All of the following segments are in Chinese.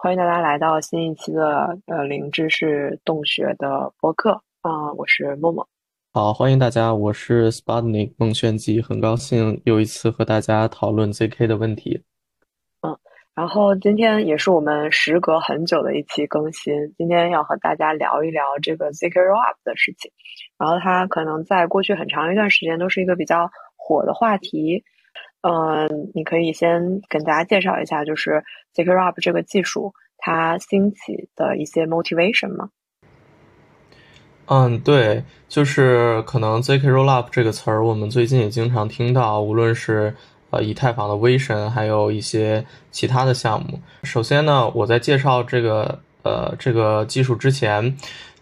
欢迎大家来到新一期的呃零知识洞穴的播客啊、我是默默。好，欢迎大家，我是 Sputnik 孟炫基，很高兴又一次和大家讨论 ZK 的问题。嗯然后今天也是我们时隔很久的一期更新，今天要和大家聊一聊这个 ZK Rollup 的事情。然后它可能在过去很长一段时间都是一个比较火的话题。嗯、你可以先跟大家介绍一下，就是 ZK Rollup 这个技术它兴起的一些 motivation 吗？嗯，对，就是可能 ZK Rollup 这个词儿，我们最近也经常听到，无论是呃以太坊的威神，还有一些其他的项目。首先呢，我在介绍这个呃这个技术之前，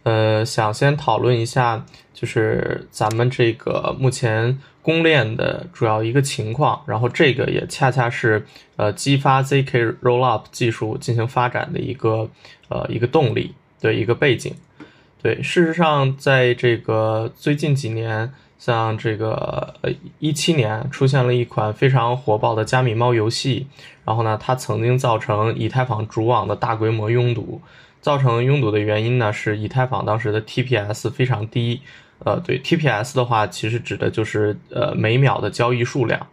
呃，想先讨论一下，就是咱们这个目前公链的主要一个情况，然后这个也恰恰是呃激发 ZK Rollup 技术进行发展的一个呃一个动力，对一个背景。对，事实上，在这个最近几年，像这个呃一七年出现了一款非常火爆的加密猫游戏，然后呢，它曾经造成以太坊主网的大规模拥堵。造成拥堵的原因呢，是以太坊当时的 TPS 非常低。呃，对 TPS 的话，其实指的就是呃每秒的交易数量。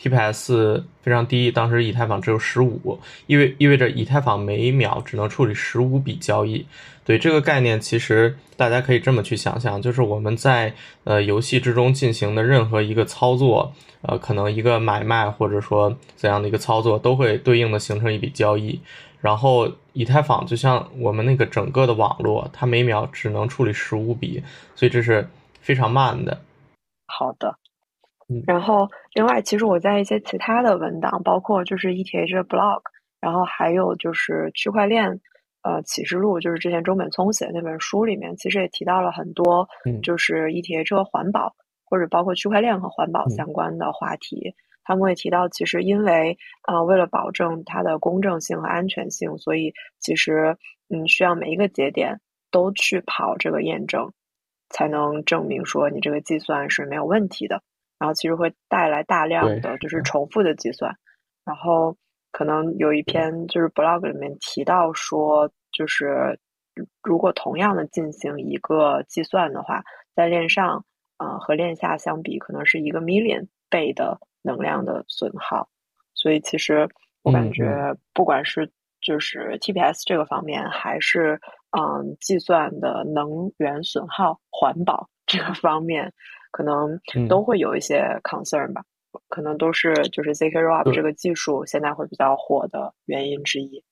TPS 非常低，当时以太坊只有十五，意味意味着以太坊每秒只能处理十五笔交易。对这个概念，其实大家可以这么去想象，就是我们在呃游戏之中进行的任何一个操作，呃，可能一个买卖或者说怎样的一个操作，都会对应的形成一笔交易。然后以太坊就像我们那个整个的网络，它每秒只能处理十五笔，所以这是非常慢的。好的嗯。然后，另外，其实我在一些其他的文档，包括就是 ETH 的 blog，然后还有就是区块链呃启示录，就是之前中本聪写的那本书里面，其实也提到了很多嗯就是 ETH 和环保，或者包括区块链和环保嗯相关的话题。他们会提到，其实因为呃，为了保证它的公正性和安全性，所以其实嗯，需要每一个节点都去跑这个验证，才能证明说你这个计算是没有问题的。然后其实会带来大量的就是重复的计算。然后可能有一篇就是 blog 里面提到说，就是如果同样的进行一个计算的话，在链上呃和链下相比，可能是一个 million 倍的能量的损耗。所以其实我感嗯觉，不管是就是 TPS 这个方面，还是嗯计算的能源损耗、环保这个方面，可能嗯都会有一些 concern 吧。可能都是就是 ZK Rollup 对这个技术现在会比较火的原因之一。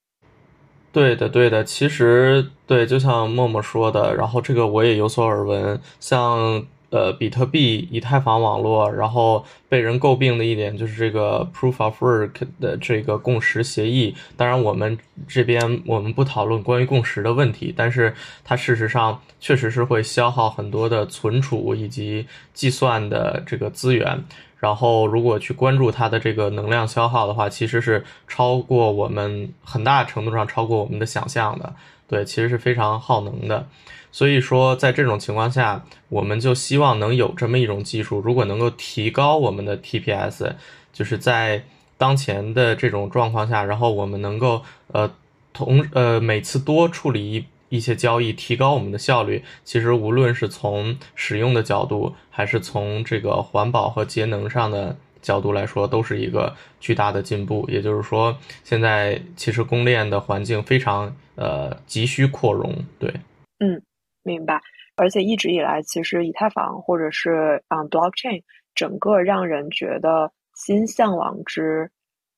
对的，对的，其实对，就像默默说的，然后这个我也有所耳闻，像呃比特币、以太坊网络，然后被人诟病的一点就是这个 Proof of Work 的这个共识协议。当然，我们这边我们不讨论关于共识的问题，但是它事实上确实是会消耗很多的存储以及计算的这个资源。然后，如果去关注它的这个能量消耗的话，其实是超过我们很大程度上超过我们的想象的。对，其实是非常耗能的。所以说，在这种情况下，我们就希望能有这么一种技术，如果能够提高我们的 TPS，就是在当前的这种状况下，然后我们能够呃同呃每次多处理一一些交易，提高我们的效率。其实无论是从使用的角度，还是从这个环保和节能上的角度来说，都是一个巨大的进步。也就是说，现在其实公链的环境非常呃急需扩容。对，嗯明白。而且一直以来，其实以太坊或者是嗯 blockchain 整个让人觉得心向往之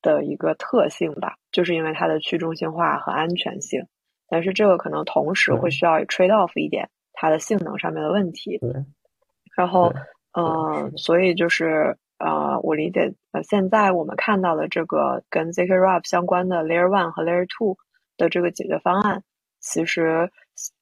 的一个特性吧，就是因为它的去中心化和安全性。但是这个可能同时会需要 trade off 一点它的性能上面的问题。对，然后嗯，呃所以就是呃，我理解呃，现在我们看到的这个跟 ZK Rollup 相关的 Layer One 和 Layer Two 的这个解决方案，其实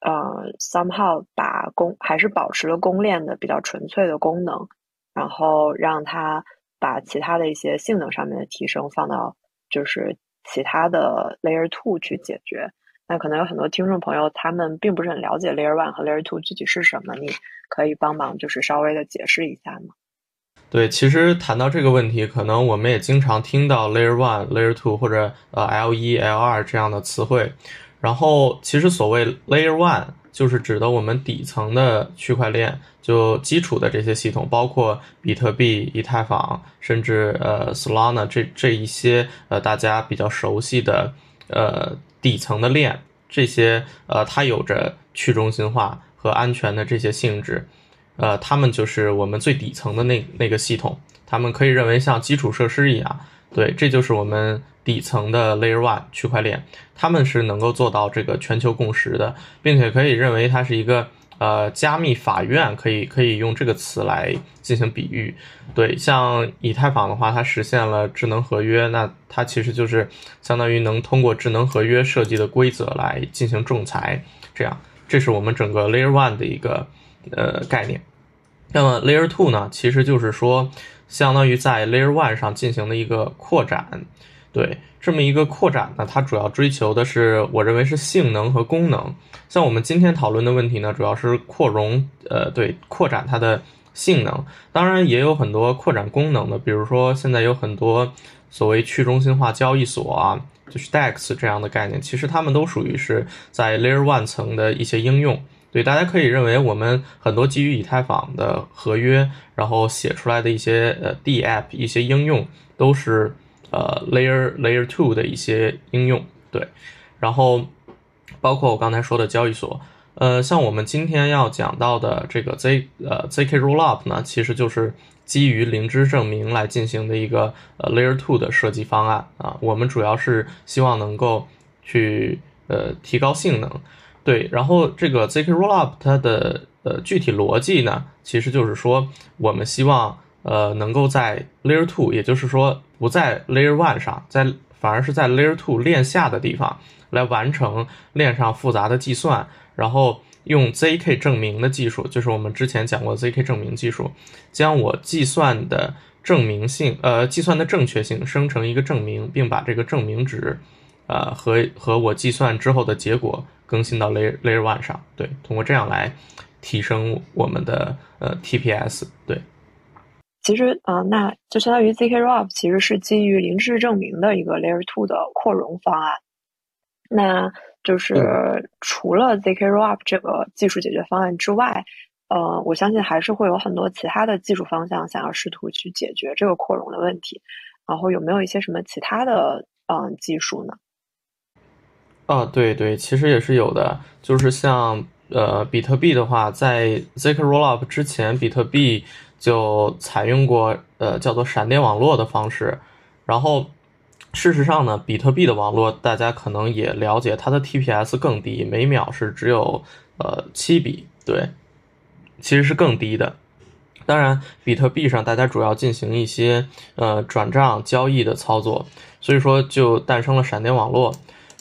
呃，somehow 把公还是保持了公链的比较纯粹的功能，然后让它把其他的一些性能上面的提升放到就是其他的 Layer Two 去解决。那可能有很多听众朋友他们并不是很了解 Layer One 和 Layer Two 具体是什么，你可以帮忙就是稍微的解释一下吗？对，其实谈到这个问题，可能我们也经常听到 Layer One、Layer Two 或者呃 L 一、L 二这样的词汇。然后，其实所谓 Layer One 就是指的我们底层的区块链，就基础的这些系统，包括比特币、以太坊，甚至呃 Solana 这这一些呃大家比较熟悉的呃底层的链，这些呃它有着去中心化和安全的这些性质。呃，他们就是我们最底层的那那个系统，他们可以认为像基础设施一样，对，这就是我们底层的 Layer One 区块链，他们是能够做到这个全球共识的，并且可以认为它是一个呃加密法院，可以可以用这个词来进行比喻。对，像以太坊的话，它实现了智能合约，那它其实就是相当于能通过智能合约设计的规则来进行仲裁，这样，这是我们整个 Layer One 的一个呃概念。那么 Layer Two 呢，其实就是说，相当于在 Layer One 上进行的一个扩展。对，这么一个扩展呢，它主要追求的是，我认为是性能和功能。像我们今天讨论的问题呢，主要是扩容，呃，对，扩展它的性能。当然也有很多扩展功能的，比如说现在有很多所谓去中心化交易所啊，就是 DEX 这样的概念，其实它们都属于是在 Layer One 层的一些应用。对，大家可以认为我们很多基于以太坊的合约，然后写出来的一些呃 D App 一些应用，都是呃 Layer Layer Two 的一些应用。对，然后包括我刚才说的交易所，呃，像我们今天要讲到的这个 Z 呃 ZK Rollup 呢，其实就是基于零知证明来进行的一个呃 Layer Two 的设计方案啊。我们主要是希望能够去呃提高性能。对，然后这个 zk rollup 它的呃具体逻辑呢，其实就是说，我们希望呃能够在 layer two，也就是说不在 layer one 上，在反而是在 layer two 链下的地方来完成链上复杂的计算，然后用 zk 证明的技术，就是我们之前讲过 zk 证明技术，将我计算的证明性呃计算的正确性生成一个证明，并把这个证明值。呃，和和我计算之后的结果更新到 layer layer one 上，对，通过这样来提升我们的呃 TPS，对。其实啊，那就相当于 zk rollup 其实是基于零知识证明的一个 layer two 的扩容方案。那就是除了 zk rollup 这个技术解决方案之外，呃，我相信还是会有很多其他的技术方向想要试图去解决这个扩容的问题。然后有没有一些什么其他的嗯技术呢？啊，对对，其实也是有的，就是像呃，比特币的话，在 zk rollup 之前，比特币就采用过呃叫做闪电网络的方式。然后事实上呢，比特币的网络大家可能也了解，它的 TPS 更低，每秒是只有呃七笔，对，其实是更低的。当然，比特币上大家主要进行一些呃转账交易的操作，所以说就诞生了闪电网络。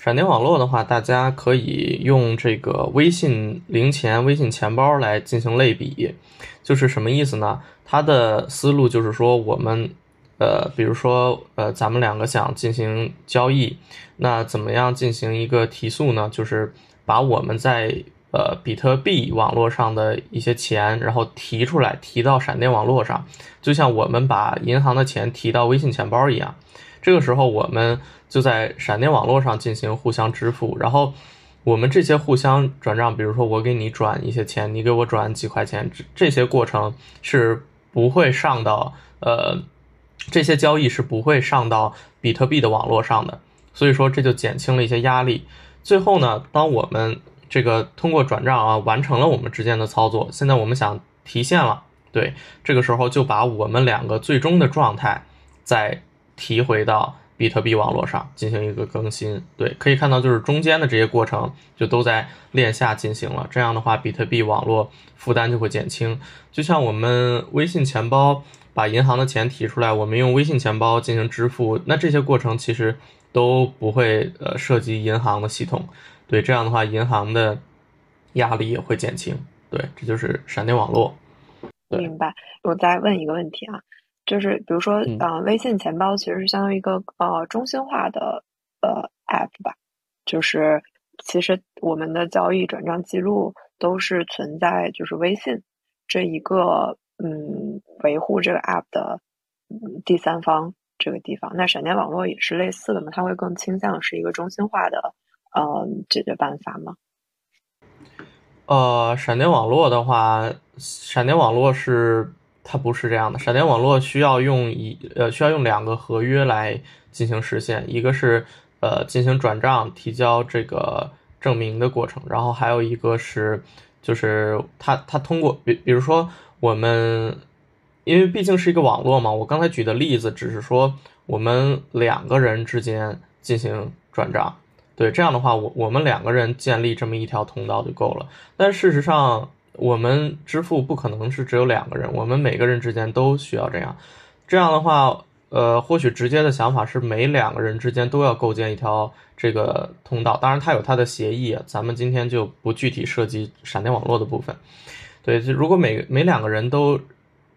闪电网络的话，大家可以用这个微信零钱、微信钱包来进行类比，就是什么意思呢？它的思路就是说，我们，呃，比如说，呃，咱们两个想进行交易，那怎么样进行一个提速呢？就是把我们在呃比特币网络上的一些钱，然后提出来，提到闪电网络上，就像我们把银行的钱提到微信钱包一样。这个时候，我们就在闪电网络上进行互相支付，然后我们这些互相转账，比如说我给你转一些钱，你给我转几块钱，这这些过程是不会上到呃，这些交易是不会上到比特币的网络上的，所以说这就减轻了一些压力。最后呢，当我们这个通过转账啊完成了我们之间的操作，现在我们想提现了，对，这个时候就把我们两个最终的状态在。提回到比特币网络上进行一个更新，对，可以看到就是中间的这些过程就都在链下进行了。这样的话，比特币网络负担就会减轻。就像我们微信钱包把银行的钱提出来，我们用微信钱包进行支付，那这些过程其实都不会呃涉及银行的系统。对，这样的话，银行的压力也会减轻。对，这就是闪电网络。明白。我再问一个问题啊。就是比如说，呃，微信钱包其实是相当于一个呃中心化的呃 app 吧。就是其实我们的交易转账记录都是存在就是微信这一个嗯维护这个 App 的第三方这个地方。那闪电网络也是类似的嘛？它会更倾向是一个中心化的呃解决办法吗？呃，闪电网络的话，闪电网络是它不是这样的。闪电网络需要用一呃需要用两个合约来进行实现，一个是呃进行转账提交这个证明的过程，然后还有一个是。就是它，它通过比比如说我们，因为毕竟是一个网络嘛，我刚才举的例子只是说我们两个人之间进行转账，对，这样的话，我我们两个人建立这么一条通道就够了。但事实上，我们支付不可能是只有两个人，我们每个人之间都需要这样。这样的话。呃，或许直接的想法是每两个人之间都要构建一条这个通道，当然它有它的协议，咱们今天就不具体涉及闪电网络的部分。对，如果每每两个人都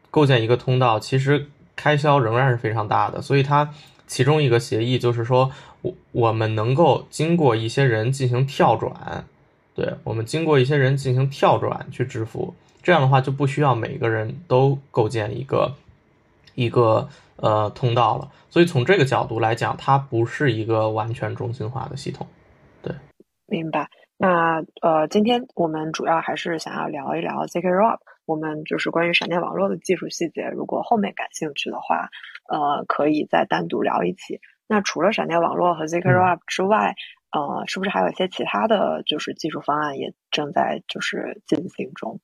构建一个通道，其实开销仍然是非常大的。所以它其中一个协议就是说，我我们能够经过一些人进行跳转，对我们经过一些人进行跳转去支付，这样的话就不需要每个人都构建一个一个。呃，通道了，所以从这个角度来讲，它不是一个完全中心化的系统。对，明白。那呃，今天我们主要还是想要聊一聊 ZK Rollup，我们就是关于闪电网络的技术细节。如果后面感兴趣的话，呃，可以再单独聊一期。那除了闪电网络和 ZK Rollup 之外，呃，是不是还有一些其他的就是技术方案也正在就是进行中？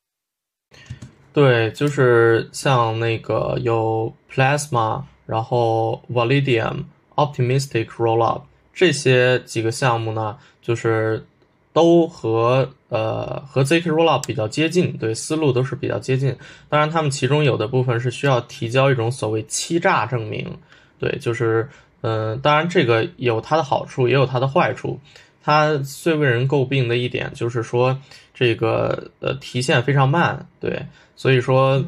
对，就是像那个有 Plasma，然后 Validium、Optimistic Rollup 这些几个项目呢，就是都和呃和 ZK Rollup 比较接近，对，思路都是比较接近。当然，他们其中有的部分是需要提交一种所谓欺诈证明，对，就是嗯，当然这个有它的好处，也有它的坏处。它最为人诟病的一点就是说，这个呃提现非常慢，对，所以说，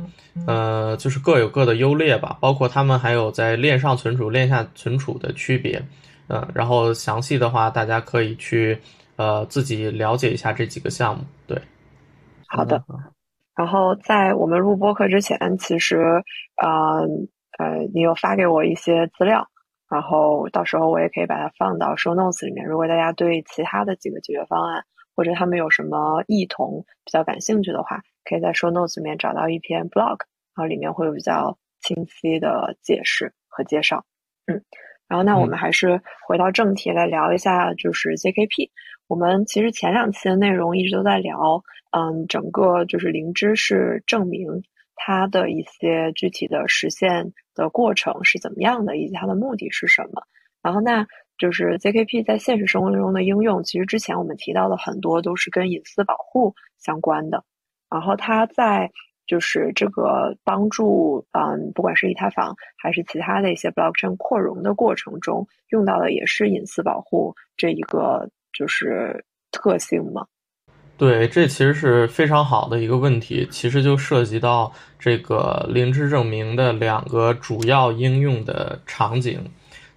呃，就是各有各的优劣吧。包括他们还有在链上存储、链下存储的区别，嗯，然后详细的话，大家可以去呃自己了解一下这几个项目。对，好的。然后在我们录播课之前，其实呃呃，你有发给我一些资料。然后到时候我也可以把它放到 show notes 里面。如果大家对其他的几个解决方案或者他们有什么异同比较感兴趣的话，可以在 show notes 里面找到一篇 blog，然后里面会有比较清晰的解释和介绍。嗯，然后那我们还是回到正题来聊一下，就是 ZKP。我们其实前两期的内容一直都在聊，嗯，整个就是灵芝是证明。它的一些具体的实现的过程是怎么样的，以及它的目的是什么？然后，那就是 ZKP 在现实生活中的应用，其实之前我们提到的很多都是跟隐私保护相关的。然后，它在就是这个帮助，嗯，不管是以太坊还是其他的一些 blockchain 扩容的过程中，用到的也是隐私保护这一个就是特性嘛？对，这其实是非常好的一个问题，其实就涉及到这个零知证明的两个主要应用的场景。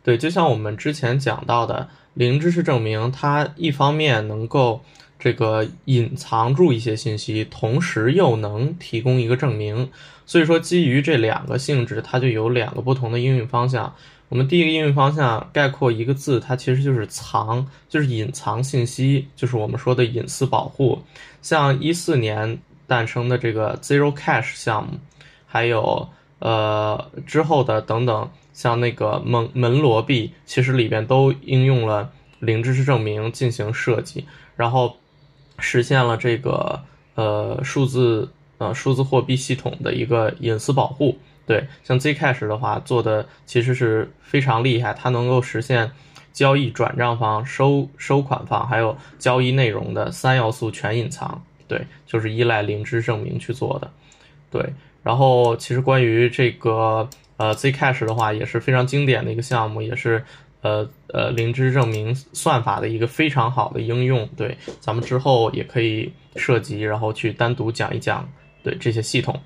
对，就像我们之前讲到的，零知识证明，它一方面能够这个隐藏住一些信息，同时又能提供一个证明。所以说，基于这两个性质，它就有两个不同的应用方向。我们第一个应用方向概括一个字，它其实就是藏，就是隐藏信息，就是我们说的隐私保护。像一四年诞生的这个 Zero Cash 项目，还有呃之后的等等，像那个门门罗币，其实里边都应用了零知识证明进行设计，然后实现了这个呃数字呃数字货币系统的一个隐私保护。对，像 Zcash 的话做的其实是非常厉害，它能够实现交易转账方、收收款方还有交易内容的三要素全隐藏。对，就是依赖零知证明去做的。对，然后其实关于这个呃 Zcash 的话也是非常经典的一个项目，也是呃呃零知证明算法的一个非常好的应用。对，咱们之后也可以涉及，然后去单独讲一讲对这些系统。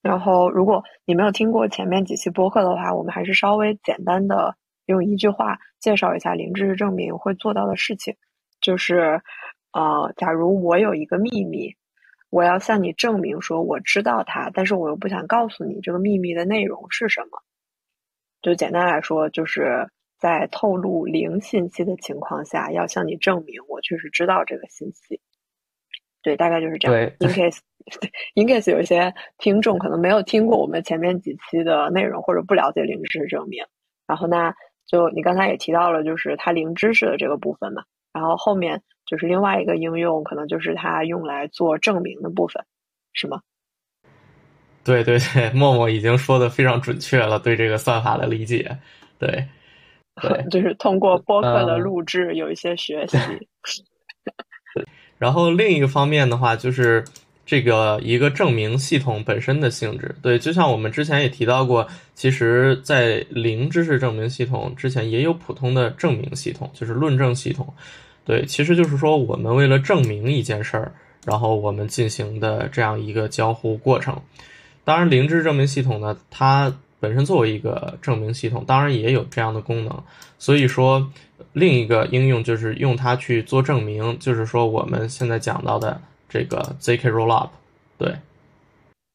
然后，如果你没有听过前面几期播客的话，我们还是稍微简单的用一句话介绍一下零知识证明会做到的事情，就是，呃，假如我有一个秘密，我要向你证明说我知道它，但是我又不想告诉你这个秘密的内容是什么。就简单来说，就是在透露零信息的情况下，要向你证明我确实知道这个信息。对，大概就是这样。对 In case，In case 有一些听众可能没有听过我们前面几期的内容，或者不了解零知识证明。然后呢，就你刚才也提到了，就是它零知识的这个部分嘛。然后后面就是另外一个应用，可能就是它用来做证明的部分，是吗？对对对，默默已经说的非常准确了，对这个算法的理解，对，对，就是通过播客的录制有一些学习。然后另一个方面的话，就是这个一个证明系统本身的性质。对，就像我们之前也提到过，其实，在零知识证明系统之前也有普通的证明系统，就是论证系统。对，其实就是说我们为了证明一件事儿，然后我们进行的这样一个交互过程。当然，零知识证明系统呢，它本身作为一个证明系统，当然也有这样的功能。所以说。另一个应用就是用它去做证明，就是说我们现在讲到的这个 zk rollup，对，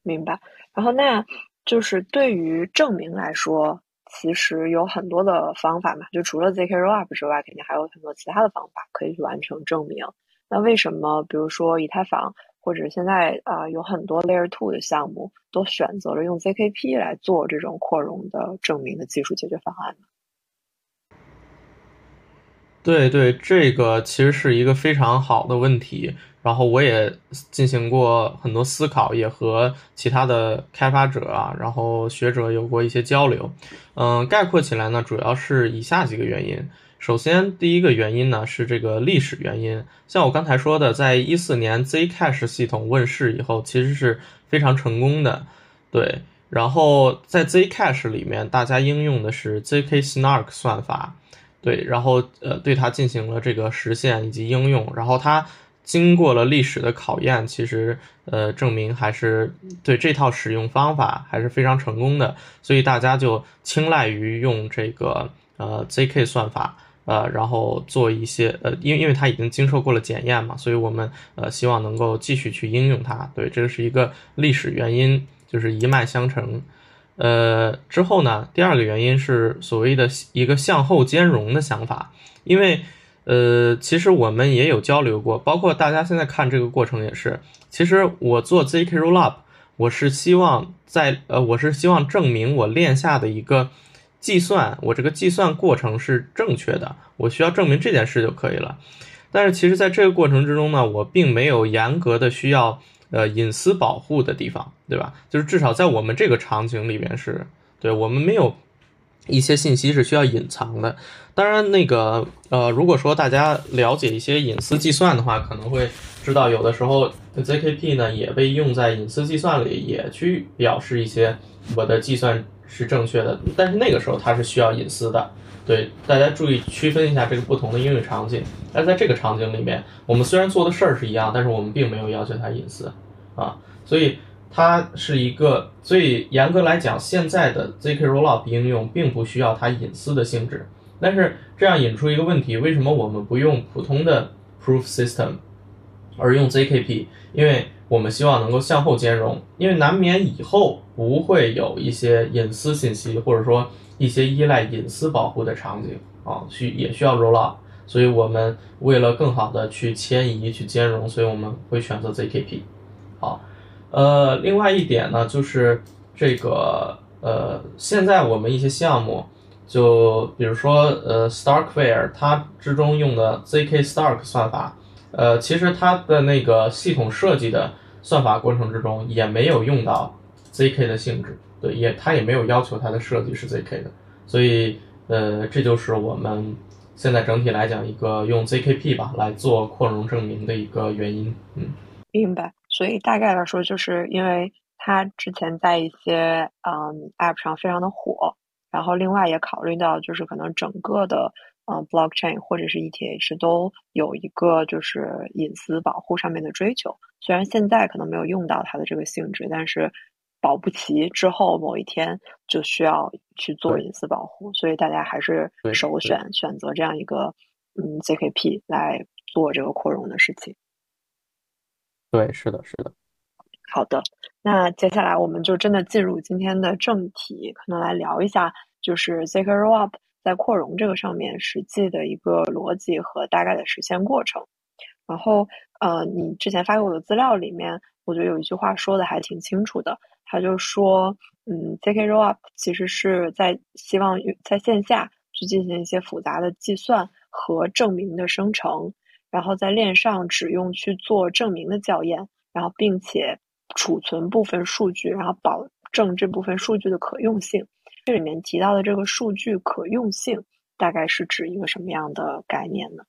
明白。然后那就是对于证明来说，其实有很多的方法嘛，就除了 zk rollup 之外，肯定还有很多其他的方法可以去完成证明。那为什么比如说以太坊或者现在啊有很多 layer two 的项目都选择了用 zkp 来做这种扩容的证明的技术解决方案呢？对对，这个其实是一个非常好的问题，然后我也进行过很多思考，也和其他的开发者啊，然后学者有过一些交流。嗯，概括起来呢，主要是以下几个原因。首先，第一个原因呢是这个历史原因，像我刚才说的，在一四年 Zcash 系统问世以后，其实是非常成功的。对，然后在 Zcash 里面，大家应用的是 zk Snark 算法。对，然后呃，对它进行了这个实现以及应用，然后它经过了历史的考验，其实呃，证明还是对这套使用方法还是非常成功的，所以大家就青睐于用这个呃 zk 算法，呃，然后做一些呃，因为因为它已经经受过了检验嘛，所以我们呃希望能够继续去应用它。对，这是一个历史原因，就是一脉相承。呃，之后呢？第二个原因是所谓的一个向后兼容的想法，因为呃，其实我们也有交流过，包括大家现在看这个过程也是。其实我做 zk rollup，我是希望在呃，我是希望证明我链下的一个计算，我这个计算过程是正确的，我需要证明这件事就可以了。但是其实在这个过程之中呢，我并没有严格的需要。呃，隐私保护的地方，对吧？就是至少在我们这个场景里边是，对我们没有一些信息是需要隐藏的。当然，那个呃，如果说大家了解一些隐私计算的话，可能会知道有的时候 zkp 呢也被用在隐私计算里，也去表示一些我的计算是正确的。但是那个时候它是需要隐私的。对，大家注意区分一下这个不同的应用场景。那在这个场景里面，我们虽然做的事儿是一样，但是我们并没有要求它隐私。啊，所以它是一个，所以严格来讲，现在的 zk rollup 应用并不需要它隐私的性质。但是这样引出一个问题：为什么我们不用普通的 proof system，而用 zkp？因为我们希望能够向后兼容，因为难免以后不会有一些隐私信息，或者说一些依赖隐私保护的场景啊，需也需要 rollup。所以我们为了更好的去迁移、去兼容，所以我们会选择 zkp。好，呃，另外一点呢，就是这个呃，现在我们一些项目，就比如说呃，Starkware 它之中用的 zk Stark 算法，呃，其实它的那个系统设计的算法过程之中也没有用到 zk 的性质，对，也它也没有要求它的设计是 zk 的，所以呃，这就是我们现在整体来讲一个用 zkp 吧来做扩容证明的一个原因，嗯，明白。所以大概来说，就是因为它之前在一些嗯 App 上非常的火，然后另外也考虑到就是可能整个的嗯 Blockchain 或者是 ETH 都有一个就是隐私保护上面的追求。虽然现在可能没有用到它的这个性质，但是保不齐之后某一天就需要去做隐私保护，所以大家还是首选选择这样一个嗯 ZKP 来做这个扩容的事情。对，是的，是的。好的，那接下来我们就真的进入今天的正题，可能来聊一下，就是 zk rollup 在扩容这个上面实际的一个逻辑和大概的实现过程。然后，呃，你之前发给我的资料里面，我觉得有一句话说的还挺清楚的，他就说，嗯，zk rollup 其实是在希望在线下去进行一些复杂的计算和证明的生成，然后在链上只用去做证明的校验，然后并且储存部分数据，然后保证这部分数据的可用性。这里面提到的这个数据可用性，大概是指一个什么样的概念呢？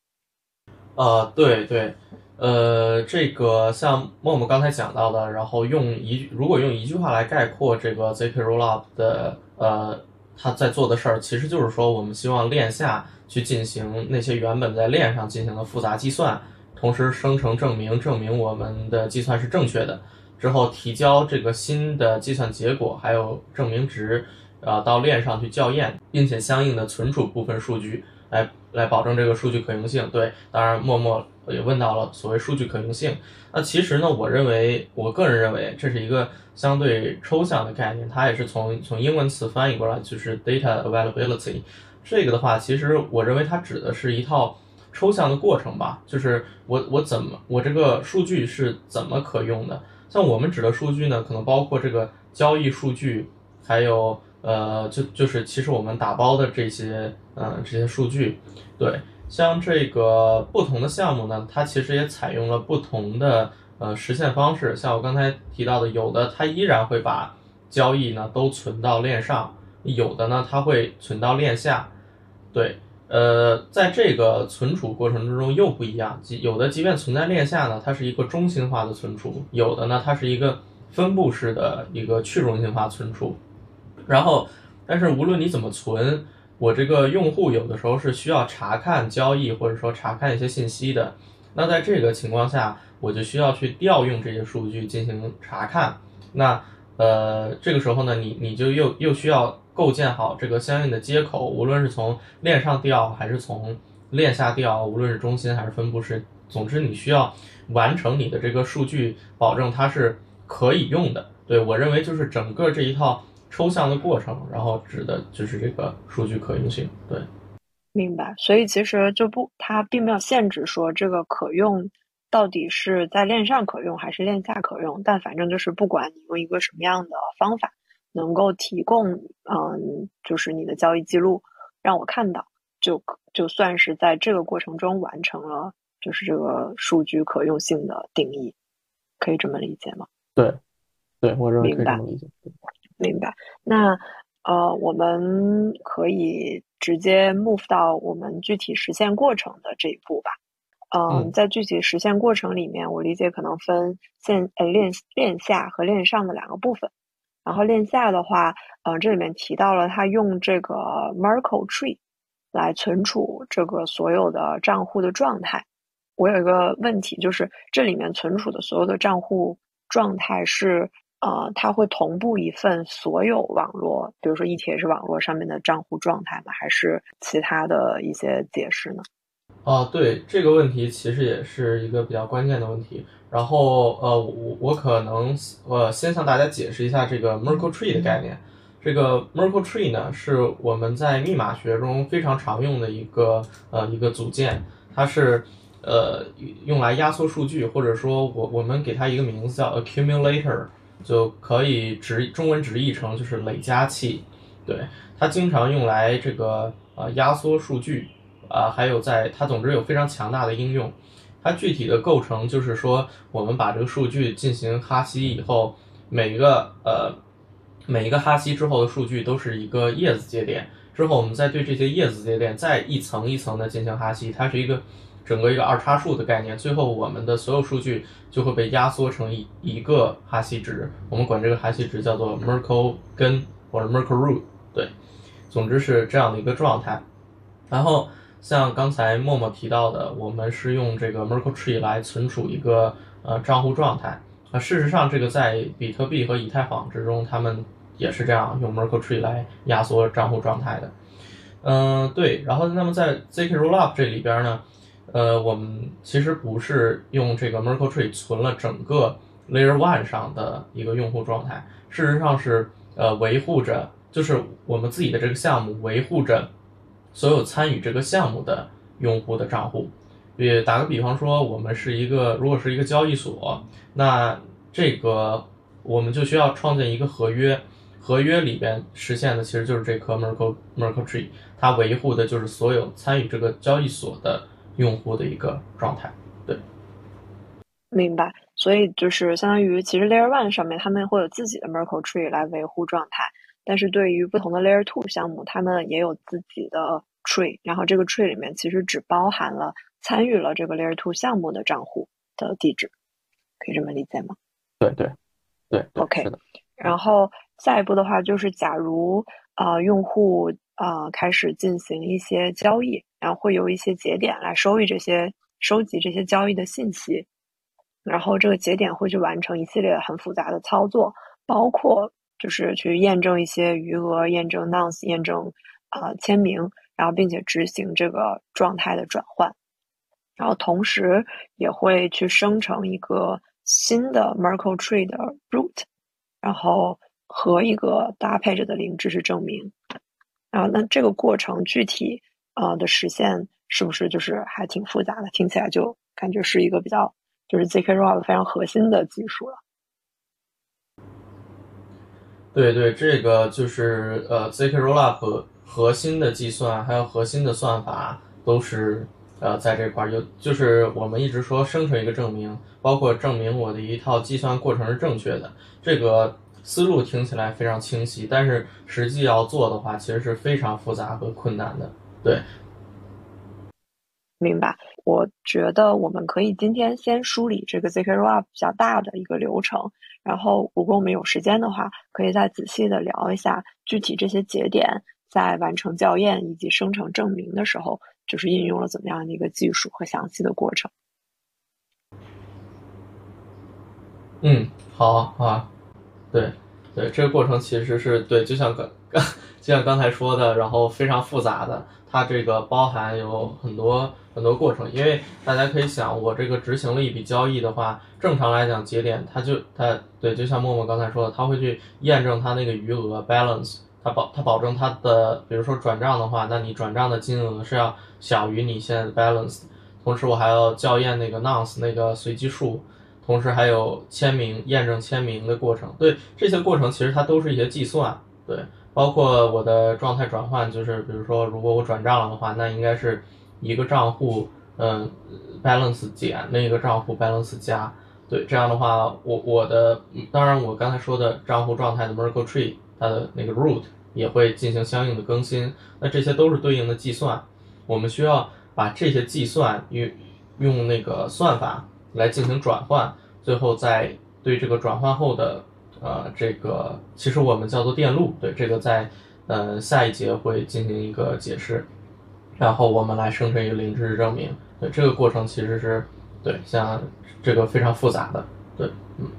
呃，对对，呃，这个像默默刚才讲到的，然后用一如果用一句话来概括这个 zk rollup 的呃，他在做的事儿，其实就是说，我们希望链下去进行那些原本在链上进行的复杂计算，同时生成证明，证明我们的计算是正确的，之后提交这个新的计算结果，还有证明值，呃，到链上去校验，并且相应的存储部分数据。来来保证这个数据可用性，对，当然默默也问到了所谓数据可用性。那其实呢，我认为，我个人认为，这是一个相对抽象的概念，它也是从从英文词翻译过来，就是 data availability。这个的话，其实我认为它指的是一套抽象的过程吧，就是我我怎么我这个数据是怎么可用的？像我们指的数据呢，可能包括这个交易数据，还有。呃，就就是其实我们打包的这些，嗯，这些数据，对，像这个不同的项目呢，它其实也采用了不同的呃实现方式。像我刚才提到的，有的它依然会把交易呢都存到链上，有的呢它会存到链下。对，呃，在这个存储过程之中又不一样，即有的即便存在链下呢，它是一个中心化的存储；有的呢，它是一个分布式的一个去中心化存储。然后，但是无论你怎么存，我这个用户有的时候是需要查看交易或者说查看一些信息的。那在这个情况下，我就需要去调用这些数据进行查看。那呃，这个时候呢，你你就又又需要构建好这个相应的接口，无论是从链上调还是从链下调，无论是中心还是分布式，总之你需要完成你的这个数据，保证它是可以用的。对我认为就是整个这一套。抽象的过程，然后指的就是这个数据可用性。对，明白。所以其实就不，它并没有限制说这个可用到底是在链上可用还是链下可用，但反正就是不管你用一个什么样的方法，能够提供，嗯，就是你的交易记录让我看到，就就算是在这个过程中完成了，就是这个数据可用性的定义，可以这么理解吗？对，对我认为可以这么理解。明白，那呃，我们可以直接 move 到我们具体实现过程的这一步吧。嗯，在具体实现过程里面，我理解可能分线呃链链下和链上的两个部分。然后链下的话，呃，这里面提到了他用这个 Merkle Tree 来存储这个所有的账户的状态。我有一个问题，就是这里面存储的所有的账户状态是。呃，它会同步一份所有网络，比如说 ETH 网络上面的账户状态吗？还是其他的一些解释呢？哦，对，这个问题其实也是一个比较关键的问题。然后，呃，我我可能呃先向大家解释一下这个 Merkle Tree 的概念。这个 Merkle Tree 呢，是我们在密码学中非常常用的一个呃一个组件，它是呃用来压缩数据，或者说我我们给它一个名字叫 Accumulator。就可以直中文直译成就是累加器，对它经常用来这个呃压缩数据啊，还有在它总之有非常强大的应用。它具体的构成就是说，我们把这个数据进行哈希以后，每一个呃每一个哈希之后的数据都是一个叶子节点，之后我们再对这些叶子节点再一层一层的进行哈希，它是一个。整个一个二叉树的概念，最后我们的所有数据就会被压缩成一一个哈希值，我们管这个哈希值叫做 Merkle 根或者 Merkle root，对，总之是这样的一个状态。然后像刚才默默提到的，我们是用这个 Merkle tree 来存储一个呃账户状态。啊，事实上这个在比特币和以太坊之中，他们也是这样用 Merkle tree 来压缩账户状态的。嗯，对。然后那么在 zk rollup 这里边呢？呃，我们其实不是用这个 Merkle Tree 存了整个 Layer One 上的一个用户状态，事实上是呃维护着，就是我们自己的这个项目维护着所有参与这个项目的用户的账户。也打个比方说，我们是一个如果是一个交易所，那这个我们就需要创建一个合约，合约里边实现的其实就是这颗 Merkle Merkle Tree，它维护的就是所有参与这个交易所的用户的一个状态。对，明白。所以就是相当于，其实 Layer One 上面他们会有自己的 Merkle Tree 来维护状态，但是对于不同的 Layer Two 项目，他们也有自己的 Tree，然后这个 Tree 里面其实只包含了参与了这个 Layer Two 项目的账户的地址，可以这么理解吗？对对对，OK。然后下一步的话就是，假如啊用户啊开始进行一些交易，然后会有一些节点来收益这些收集这些交易的信息。然后这个节点会去完成一系列很复杂的操作，包括就是去验证一些余额、验证 nonce、验证啊签名，然后并且执行这个状态的转换，然后同时也会去生成一个新的 Merkle Tree 的 root，然后和一个搭配着的零知识证明。然后那这个过程具体啊的实现是不是就是还挺复杂的？听起来就感觉是一个比较。就是 zk rollup 非常核心的技术了。对对，这个就是呃 zk rollup 核心的计算，还有核心的算法都是呃在这块儿有，就是我们一直说生成一个证明，包括证明我的一套计算过程是正确的，这个思路听起来非常清晰，但是实际要做的话，其实是非常复杂和困难的。对，明白。我觉得我们可以今天先梳理这个 zk rollup 比较大的一个流程，然后如果我们有时间的话，可以再仔细的聊一下具体这些节点在完成校验以及生成证明的时候，就是应用了怎么样的一个技术和详细的过程。嗯，好啊，对对，这个过程其实是对，就像刚刚 就像刚才说的，然后非常复杂的，它这个包含有很多。很多过程，因为大家可以想，我这个执行了一笔交易的话，正常来讲节点它就它对，就像默默刚才说的，他会去验证它那个余额 balance，它保它保证它的，比如说转账的话，那你转账的金额是要小于你现在的 balance，同时我还要校验那个 nonce 那个随机数，同时还有签名验证签名的过程，对这些过程其实它都是一些计算，对，包括我的状态转换，就是比如说如果我转账了的话，那应该是。一个账户，嗯，balance 减另一个账户 balance 加，对，这样的话，我我的当然我刚才说的账户状态的 Merkle Tree，它的那个 root 也会进行相应的更新，那这些都是对应的计算，我们需要把这些计算用用那个算法来进行转换，最后再对这个转换后的呃这个其实我们叫做电路，对，这个在呃下一节会进行一个解释。然后我们来生成一个零知识证明，对这个过程其实是，对像这个非常复杂的，对，嗯。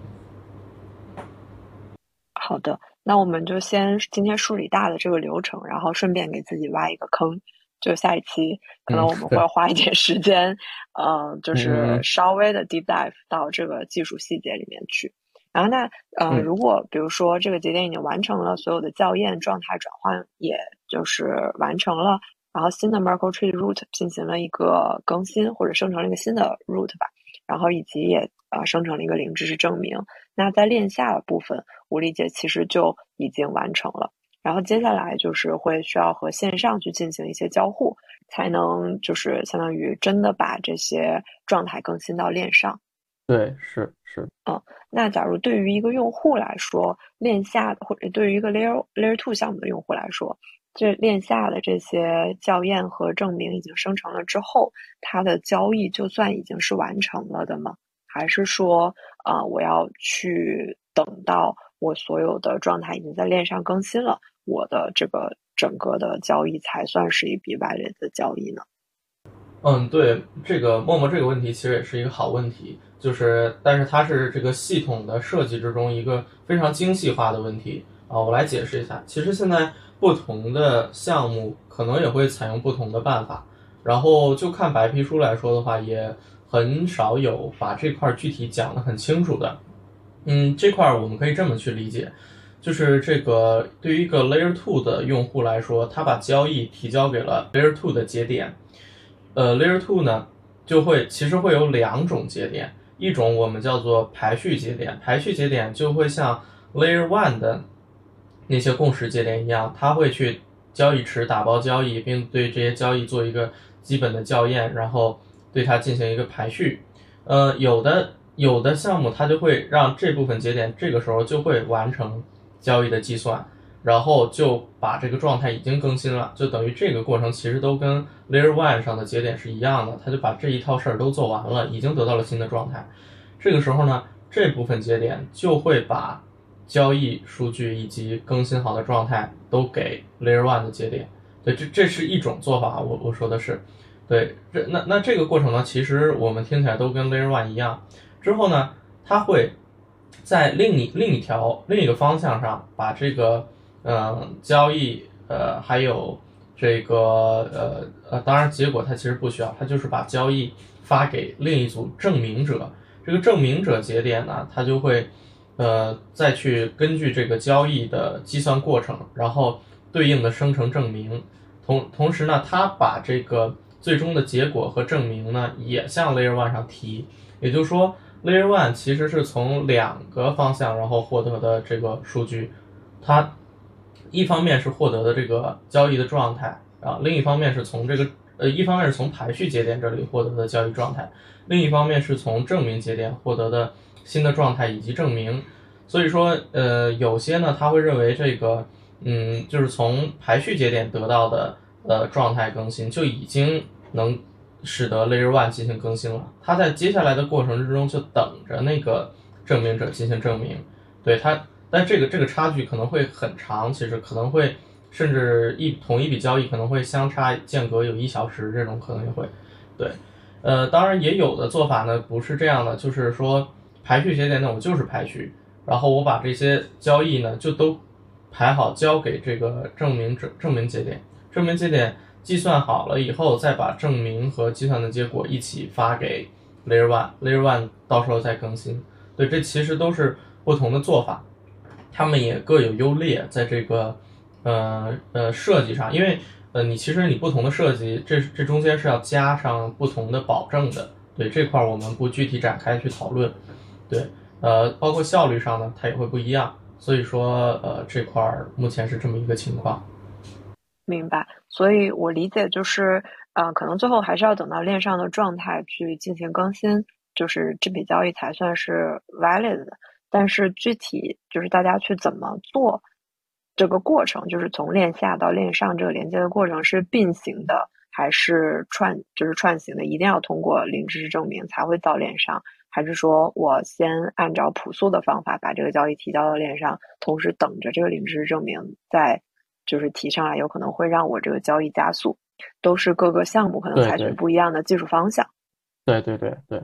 好的，那我们就先今天梳理大的这个流程，然后顺便给自己挖一个坑，就下一期可能我们会花一点时间，呃，就是稍微的 deep dive 到这个技术细节里面去。然后那呃，如果比如说这个节点已经完成了所有的校验、状态转换，也就是完成了。然后新的 Merkle Tree root 进行了一个更新，或者生成了一个新的 root 吧，然后以及也呃生成了一个零知识证明。那在链下的部分，无理解其实就已经完成了。然后接下来就是会需要和线上去进行一些交互，才能就是相当于真的把这些状态更新到链上。对，是是。嗯，那假如对于一个用户来说，链下的或者对于一个 Layer Layer Two 项目的用户来说。这链下的这些校验和证明已经生成了之后，它的交易就算已经是完成了的吗？还是说，啊，我要去等到我所有的状态已经在链上更新了，我的这个整个的交易才算是一笔 valid 的交易呢？嗯，对，这个默默这个问题其实也是一个好问题，就是，但是它是这个系统的设计之中一个非常精细化的问题啊，我来解释一下，其实现在。不同的项目可能也会采用不同的办法，然后就看白皮书来说的话，也很少有把这块具体讲得很清楚的。嗯，这块我们可以这么去理解，就是这个对于一个 Layer Two 的用户来说，他把交易提交给了 Layer Two 的节点，呃，Layer Two 呢就会其实会有两种节点，一种我们叫做排序节点，排序节点就会像 Layer One 的那些共识节点一样，它会去交易池打包交易，并对这些交易做一个基本的校验，然后对它进行一个排序。呃，有的有的项目它就会让这部分节点这个时候就会完成交易的计算，然后就把这个状态已经更新了，就等于这个过程其实都跟 Layer One 上的节点是一样的，他就把这一套事儿都做完了，已经得到了新的状态。这个时候呢，这部分节点就会把交易数据以及更新好的状态都给 Layer One 的节点。对，这这是一种做法，我我说的是。对，这那那这个过程呢，其实我们听起来都跟 Layer One 一样。之后呢，它会在另一另一条另一个方向上把这个嗯交易呃还有这个呃呃，当然结果它其实不需要，它就是把交易发给另一组证明者。这个证明者节点呢，它就会呃再去根据这个交易的计算过程，然后对应的生成证明。同同时呢，它把这个最终的结果和证明呢，也向 Layer One 上提，也就是说，Layer One 其实是从两个方向然后获得的这个数据，它一方面是获得的这个交易的状态啊，另一方面是从这个呃一方面是从排序节点这里获得的交易状态，另一方面是从证明节点获得的新的状态以及证明，所以说呃有些呢他会认为这个嗯就是从排序节点得到的呃状态更新就已经。能使得 Layer One 进行更新了，它在接下来的过程之中就等着那个证明者进行证明，对它，但这个这个差距可能会很长，其实可能会甚至一同一笔交易可能会相差间隔有一小时，这种可能也会，对，呃，当然也有的做法呢不是这样的，就是说排序节点呢我就是排序，然后我把这些交易呢就都排好交给这个证明证证明节点，证明节点。计算好了以后，再把证明和计算的结果一起发给 Layer One，Layer One 到时候再更新。对，这其实都是不同的做法，他们也各有优劣，在这个呃呃设计上，因为呃你其实你不同的设计，这这中间是要加上不同的保证的。对这块我们不具体展开去讨论。对，呃，包括效率上呢，它也会不一样。所以说，呃，这块目前是这么一个情况。明白，所以我理解就是，呃，可能最后还是要等到链上的状态去进行更新，就是这笔交易才算是 valid 的。但是具体就是大家去怎么做这个过程，就是从链下到链上这个连接的过程是并行的，还是串就是串行的？一定要通过零知识证明才会到链上，还是说我先按照朴素的方法把这个交易提交到链上，同时等着这个零知识证明再。就是提上来，有可能会让我这个交易加速，都是各个项目可能采取不一样的技术方向。对对对对，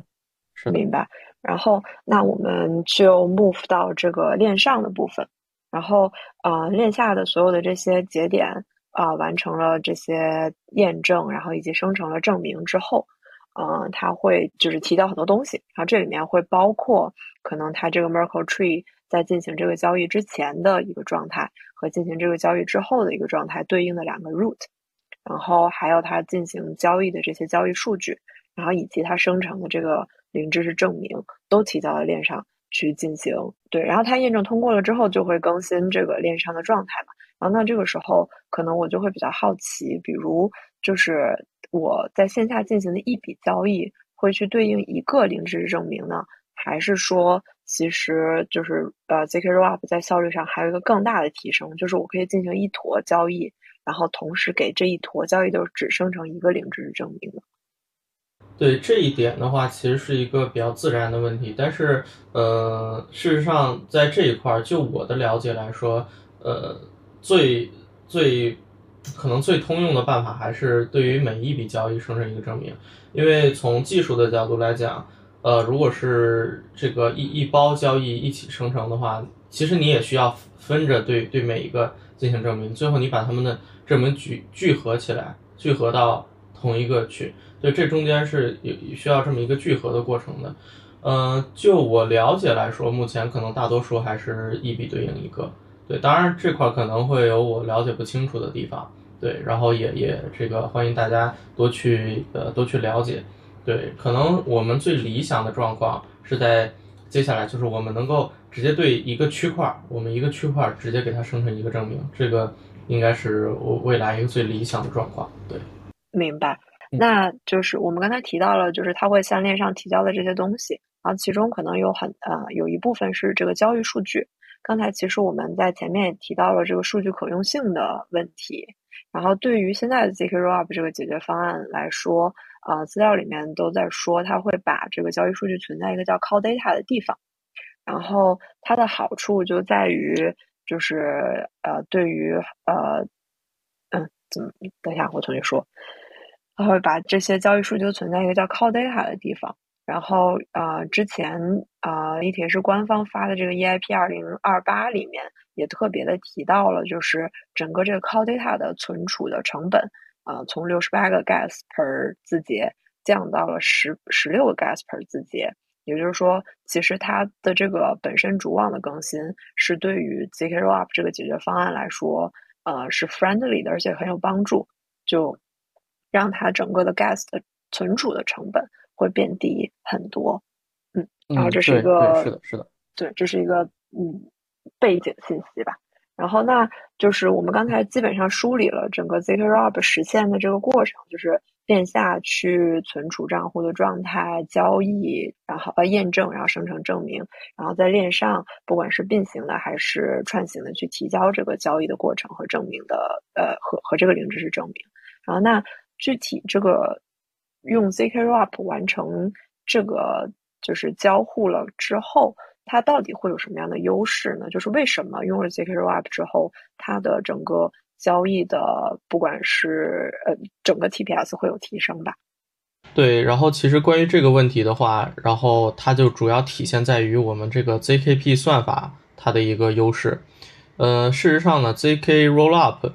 是明白。然后，那我们就 move 到这个链上的部分。然后，呃，链下的所有的这些节点啊，完成了这些验证，然后以及生成了证明之后，嗯，它会就是提到很多东西。然后这里面会包括可能它这个 Merkle Tree 在进行这个交易之前的一个状态。和进行这个交易之后的一个状态对应的两个 root，然后还有它进行交易的这些交易数据，然后以及它生成的这个零知识证明都提交到链上去进行对，然后它验证通过了之后就会更新这个链上的状态嘛。然后那这个时候可能我就会比较好奇，比如就是我在线下进行的一笔交易会去对应一个零知识证明呢，还是说？其实就是呃，zk rollup 在效率上还有一个更大的提升，就是我可以进行一坨交易，然后同时给这一坨交易都只生成一个零知识证明。对这一点的话，其实是一个比较自然的问题。但是呃，事实上在这一块儿，就我的了解来说，呃，最最可能最通用的办法还是对于每一笔交易生成一个证明，因为从技术的角度来讲。呃，如果是这个一一包交易一起生成的话，其实你也需要分着对对每一个进行证明，最后你把它们的证明聚聚合起来，聚合到同一个去，所以这中间是有需要这么一个聚合的过程的。嗯，就我了解来说，目前可能大多数还是一笔对应一个。对，当然这块可能会有我了解不清楚的地方。对，然后也也这个欢迎大家多去呃多去了解。对，可能我们最理想的状况是在接下来就是我们能够直接对一个区块，我们一个区块直接给它生成一个证明，这个应该是我未来一个最理想的状况。对，明白。那就是我们刚才提到了，就是它会向链上提交的这些东西，然后其中可能有很呃有一部分是这个交易数据。刚才其实我们在前面也提到了这个数据可用性的问题。然后对于现在的 zk rollup 这个解决方案来说，呃，资料里面都在说，它会把这个交易数据存在一个叫 call data 的地方。然后它的好处就在于，就是呃，对于呃，嗯，怎么？等一下，我重新说。它会把这些交易数据存在一个叫 call data 的地方。然后呃，之前啊，一铁是官方发的这个 EIP 二零二八里面也特别的提到了，就是整个这个 call data 的存储的成本，啊，从六十八个 gas per 字节降到了十十六个 gas per 字节。也就是说，其实它的这个本身主网的更新是对于 zk rollup 这个解决方案来说，呃，是 friendly 的，而且很有帮助，就让它整个的 gas 的存储的成本。会变低很多，嗯，然后这是一个是的，是的，对，这是一个嗯背景信息吧。然后那就是我们刚才基本上梳理了整个 zk rollup 实现的这个过程，就是链下去存储账户的状态、交易，然后呃验证，然后生成证明，然后在链上不管是并行的还是串行的去提交这个交易的过程和证明的呃和和这个零知识证明。然后那具体这个。用 zk rollup 完成这个就是交互了之后，它到底会有什么样的优势呢？就是为什么用了 zk rollup 之后，它的整个交易的不管是呃整个 TPS 会有提升吧？对，然后其实关于这个问题的话，然后它就主要体现在于我们这个 zkp 算法它的一个优势。呃，事实上呢，zk rollup，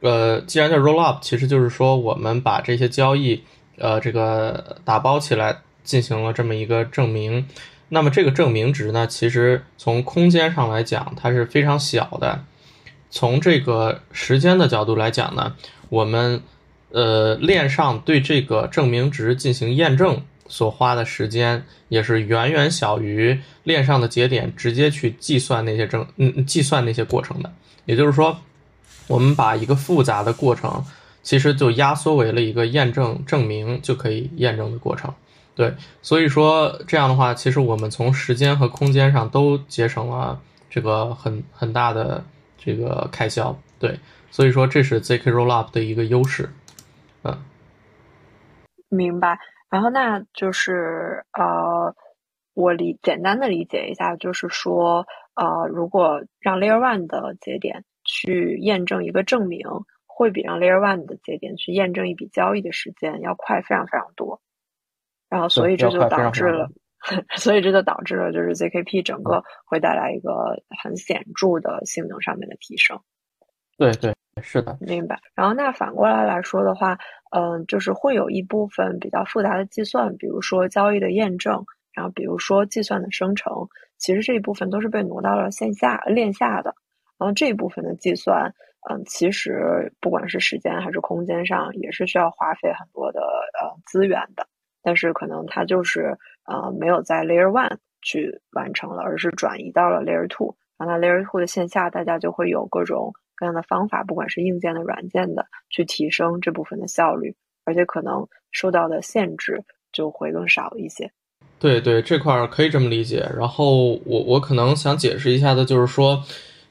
呃，既然叫 rollup，其实就是说我们把这些交易。呃，这个打包起来进行了这么一个证明，那么这个证明值呢，其实从空间上来讲，它是非常小的。从这个时间的角度来讲呢，我们呃链上对这个证明值进行验证所花的时间，也是远远小于链上的节点直接去计算那些证嗯计算那些过程的。也就是说，我们把一个复杂的过程。其实就压缩为了一个验证证明就可以验证的过程，对，所以说这样的话，其实我们从时间和空间上都节省了这个很很大的这个开销，对，所以说这是 zk rollup 的一个优势，嗯，明白。然后那就是呃，我理简单的理解一下，就是说呃，如果让 layer one 的节点去验证一个证明。会比让 Layer One 的节点去验证一笔交易的时间要快非常非常多，然后所以这就导致了，所以这就导致了就是 ZKP 整个会带来一个很显著的性能上面的提升。对对，是的，明白。然后那反过来来说的话，嗯，就是会有一部分比较复杂的计算，比如说交易的验证，然后比如说计算的生成，其实这一部分都是被挪到了线下链下的，然后这一部分的计算。嗯，其实不管是时间还是空间上，也是需要花费很多的呃资源的。但是可能它就是呃没有在 Layer One 去完成了，而是转移到了 Layer Two。然后 Layer Two 的线下，大家就会有各种各样的方法，不管是硬件的、软件的，去提升这部分的效率，而且可能受到的限制就会更少一些。对对，这块可以这么理解。然后我我可能想解释一下的，就是说。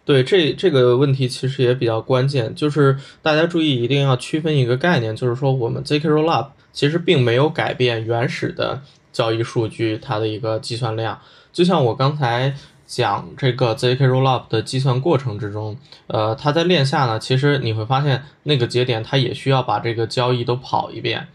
对这这个问题其实也比较关键，就是大家注意一定要区分一个概念，就是说我们 zk rollup 其实并没有改变原始的交易数据它的一个计算量。就像我刚才讲这个 zk rollup 的计算过程之中，呃，它在链下呢，其实你会发现那个节点它也需要把这个交易都跑一遍，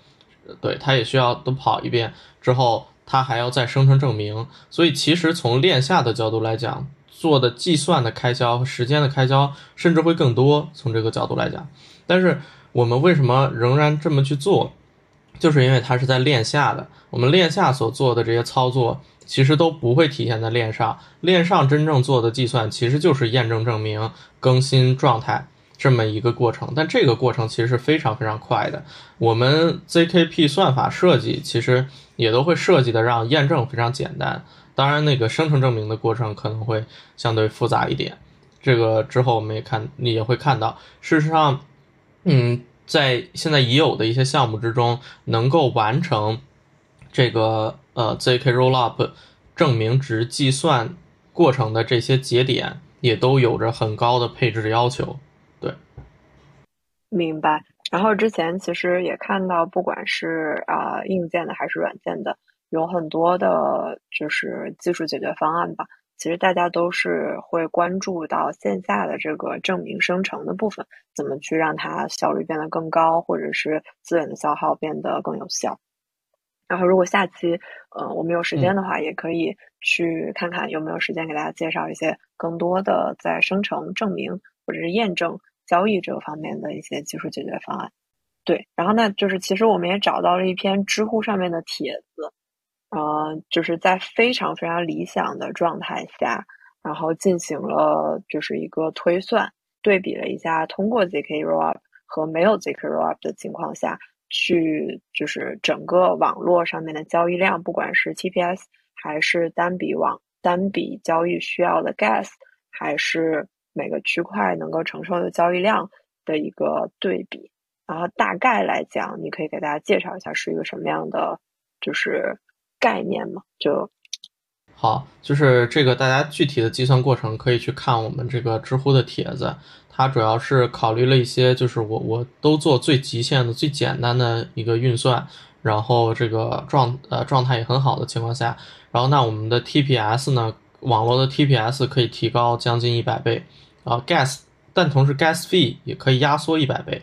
对，它也需要都跑一遍之后，它还要再生成证明。所以其实从链下的角度来讲，做的计算的开销和时间的开销甚至会更多，从这个角度来讲，但是我们为什么仍然这么去做？就是因为它是在链下的，我们链下所做的这些操作，其实都不会体现在链上。链上真正做的计算，其实就是验证证明、更新状态这么一个过程。但这个过程其实是非常非常快的。我们 ZKP 算法设计其实也都会设计的让验证非常简单。当然，那个生成证明的过程可能会相对复杂一点。这个之后我们也看，你也会看到。事实上，嗯，在现在已有的一些项目之中，能够完成这个呃 zk rollup 证明值计算过程的这些节点，也都有着很高的配置要求。对，明白。然后之前其实也看到，不管是啊硬件的还是软件的。有很多的，就是技术解决方案吧。其实大家都是会关注到线下的这个证明生成的部分，怎么去让它效率变得更高，或者是资源的消耗变得更有效。然后，如果下期呃我们有时间的话，也可以去看看有没有时间给大家介绍一些更多的在生成、证明或者是验证交易这个方面的一些技术解决方案。对，然后那，就是其实我们也找到了一篇知乎上面的帖子。呃，就是在非常非常理想的状态下，然后进行了就是一个推算，对比了一下通过 zk rollup 和没有 zk rollup 的情况下去，就是整个网络上面的交易量，不管是 TPS 还是单笔网单笔交易需要的 gas，还是每个区块能够承受的交易量的一个对比。然后大概来讲，你可以给大家介绍一下是一个什么样的，就是。概念嘛，就好，就是这个大家具体的计算过程可以去看我们这个知乎的帖子，它主要是考虑了一些，就是我我都做最极限的、最简单的一个运算，然后这个状呃状态也很好的情况下，然后那我们的 TPS 呢，网络的 TPS 可以提高将近一百倍，啊 gas，但同时 gas fee 也可以压缩一百倍，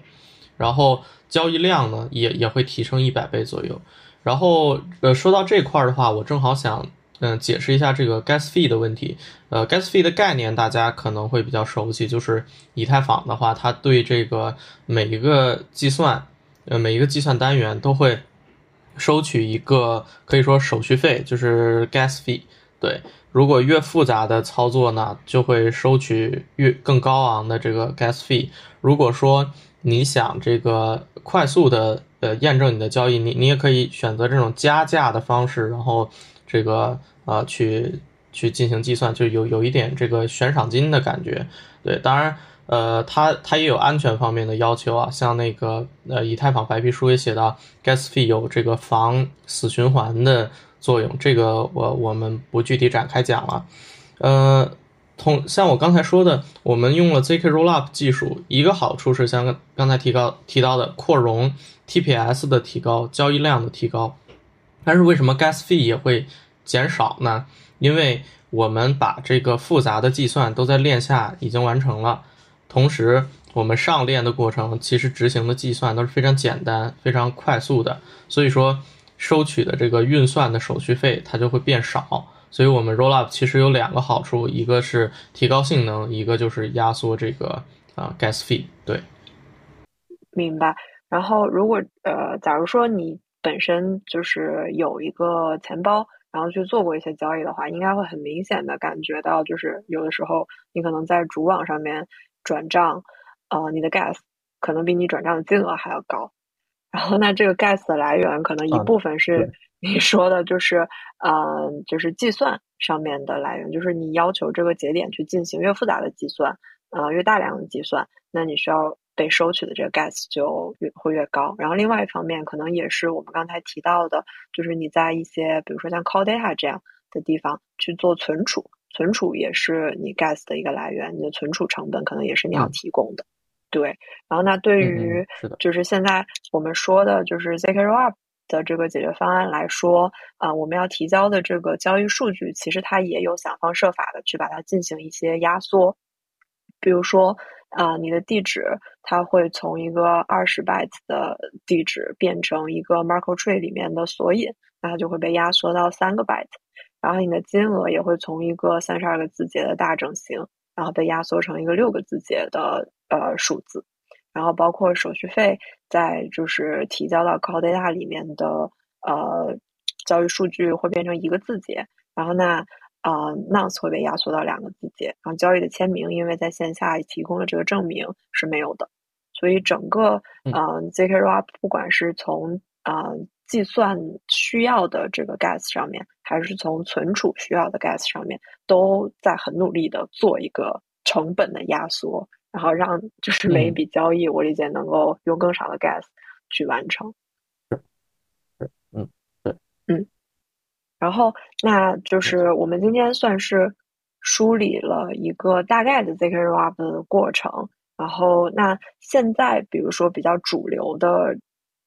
然后交易量呢也也会提升一百倍左右。然后，呃，说到这块儿的话，我正好想，嗯，解释一下这个 gas fee 的问题。呃，gas fee 的概念大家可能会比较熟悉，就是以太坊的话，它对这个每一个计算，呃，每一个计算单元都会收取一个可以说手续费，就是 gas fee。对，如果越复杂的操作呢，就会收取越更高昂的这个 gas fee。如果说你想这个快速的呃验证你的交易，你你也可以选择这种加价的方式，然后这个呃去去进行计算，就有有一点这个悬赏金的感觉。对，当然呃它它也有安全方面的要求啊，像那个呃以太坊白皮书也写到，gas fee 有这个防死循环的作用，这个我我们不具体展开讲了，呃。同像我刚才说的，我们用了 zk rollup 技术，一个好处是像刚才提高提到的扩容 TPS 的提高，交易量的提高。但是为什么 gas fee 也会减少呢？因为我们把这个复杂的计算都在链下已经完成了，同时我们上链的过程其实执行的计算都是非常简单、非常快速的，所以说收取的这个运算的手续费它就会变少。所以我们 rollup 其实有两个好处，一个是提高性能，一个就是压缩这个啊 gas fee。对，明白。然后如果呃，假如说你本身就是有一个钱包，然后去做过一些交易的话，应该会很明显的感觉到，就是有的时候你可能在主网上面转账，呃，你的 gas 可能比你转账的金额还要高。然后那这个 gas 的来源可能一部分是。你说的就是，嗯，就是计算上面的来源，就是你要求这个节点去进行越复杂的计算，呃，越大量的计算，那你需要被收取的这个 gas 就越会越高。然后另外一方面，可能也是我们刚才提到的，就是你在一些比如说像 call data 这样的地方去做存储，存储也是你 gas 的一个来源，你的存储成本可能也是你要提供的。对，然后那对于就是现在我们说的就是 zk rollup。的这个解决方案来说，啊，我们要提交的这个交易数据，其实它也有想方设法的去把它进行一些压缩。比如说，啊，你的地址它会从一个二十 byte 的地址变成一个 markle tree 里面的索引，那它就会被压缩到三个 byte。然后你的金额也会从一个三十二个字节的大整形，然后被压缩成一个六个字节的呃数字。然后包括手续费，在就是提交到 Cloud Data 里面的呃交易数据会变成一个字节，然后那呃 nonce 会被压缩到两个字节，然后交易的签名因为在线下提供了这个证明是没有的，所以整个呃 zk rollup 不管是从呃计算需要的这个 gas 上面，还是从存储需要的 gas 上面，都在很努力的做一个成本的压缩。然后让就是每一笔交易，我理解能够用更少的 gas 去完成。是，嗯，对，嗯。然后，那就是我们今天算是梳理了一个大概的 zk rollup 的过程。然后，那现在比如说比较主流的，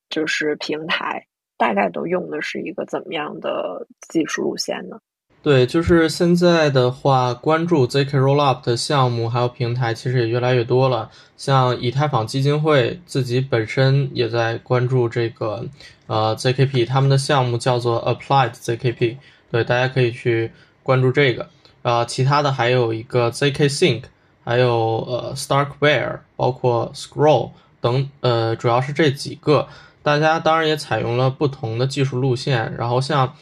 就是平台，大概都用的是一个怎么样的技术路线呢？对，就是现在的话，关注 zk rollup 的项目还有平台，其实也越来越多了。像以太坊基金会自己本身也在关注这个呃 zkp，他们的项目叫做 applied zkp，对，大家可以去关注这个。啊，其他的还有一个 zk sync，还有呃 starkware，包括 scroll 等，呃，主要是这几个。大家当然也采用了不同的技术路线，然后像。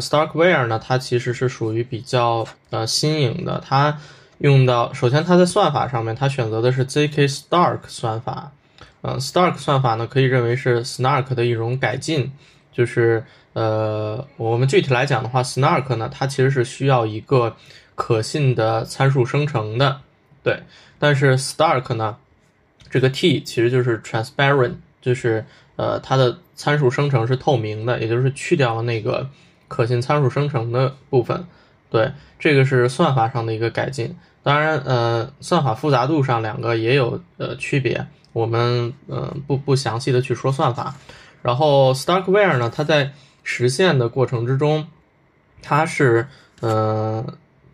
，Starkware 呢，它其实是属于比较呃新颖的。它用到首先它在算法上面，它选择的是 zk Stark 算法。嗯，Stark 算法呢，可以认为是 Snark 的一种改进。就是呃，我们具体来讲的话，Snark 呢，它其实是需要一个可信的参数生成的。对，但是 Stark 呢，这个 T 其实就是 transparent，就是呃它的参数生成是透明的，也就是去掉了那个。可信参数生成的部分，对，这个是算法上的一个改进。当然，呃，算法复杂度上两个也有呃区别，我们呃不不详细的去说算法。然后 Starkware 呢，它在实现的过程之中，它是呃，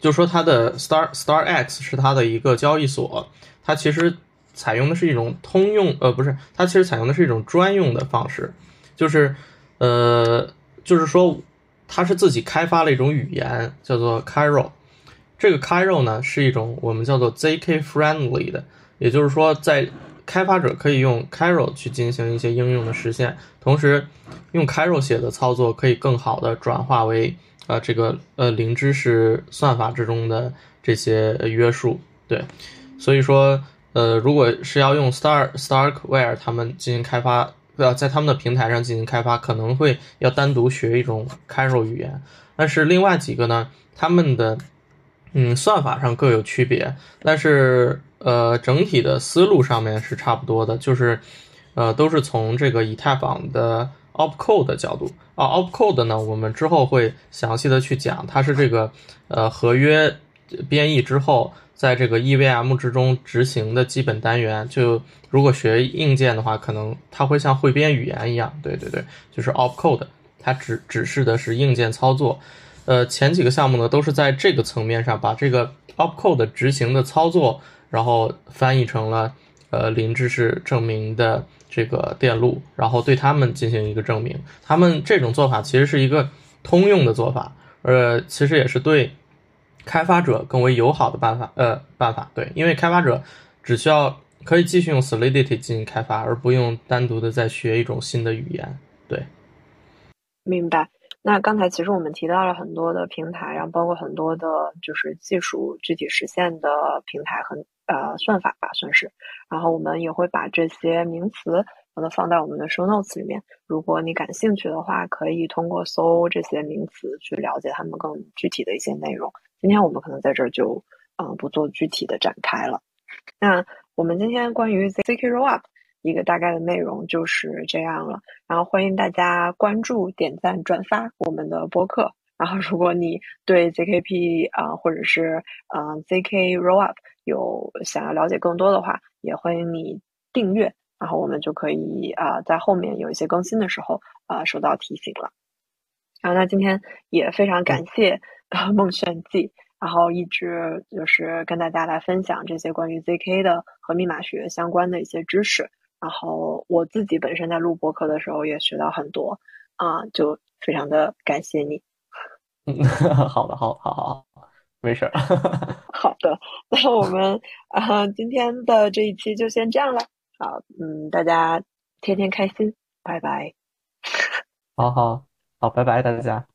就说它的 Star Star X 是它的一个交易所，它其实采用的是一种通用，呃，不是，它其实采用的是一种专用的方式，就是呃，就是说。它是自己开发了一种语言，叫做 Cairo。这个 Cairo 呢，是一种我们叫做 zk friendly 的，也就是说，在开发者可以用 Cairo 去进行一些应用的实现，同时用 Cairo 写的操作可以更好的转化为呃这个呃零知识算法之中的这些约束。对，所以说呃，如果是要用 Star Starkware 他们进行开发。呃，在他们的平台上进行开发，可能会要单独学一种 Cairo 语言，但是另外几个呢，他们的嗯算法上各有区别，但是呃整体的思路上面是差不多的，就是呃都是从这个以太坊的 Opcode 的角度啊，Opcode 呢，我们之后会详细的去讲，它是这个呃合约编译之后。在这个 EVM 之中执行的基本单元，就如果学硬件的话，可能它会像汇编语言一样，对对对，就是 Opcode，它指指示的是硬件操作。呃，前几个项目呢，都是在这个层面上把这个 Opcode 执行的操作，然后翻译成了呃零知识证明的这个电路，然后对他们进行一个证明。他们这种做法其实是一个通用的做法，呃，其实也是对。开发者更为友好的办法，呃，办法对，因为开发者只需要可以继续用 Solidity 进行开发，而不用单独的再学一种新的语言。对，明白。那刚才其实我们提到了很多的平台，然后包括很多的就是技术具体实现的平台和呃算法吧，算是。然后我们也会把这些名词。把它放在我们的 show notes 里面。如果你感兴趣的话，可以通过搜这些名词去了解他们更具体的一些内容。今天我们可能在这儿就嗯不做具体的展开了。那我们今天关于 zk rollup 一个大概的内容就是这样了。然后欢迎大家关注、点赞、转发我们的播客。然后如果你对 zkp 啊或者是嗯 zk rollup 有想要了解更多的话，也欢迎你订阅。然后我们就可以啊，在后面有一些更新的时候啊，收到提醒了。然后那今天也非常感谢 梦炫记，然后一直就是跟大家来分享这些关于 ZK 的和密码学相关的一些知识。然后我自己本身在录播课的时候也学到很多啊，就非常的感谢你。嗯，好的，好，好，好，没事儿。好的，那我们啊，今天的这一期就先这样了。好，嗯，大家天天开心，拜拜。好好好，拜拜，大家。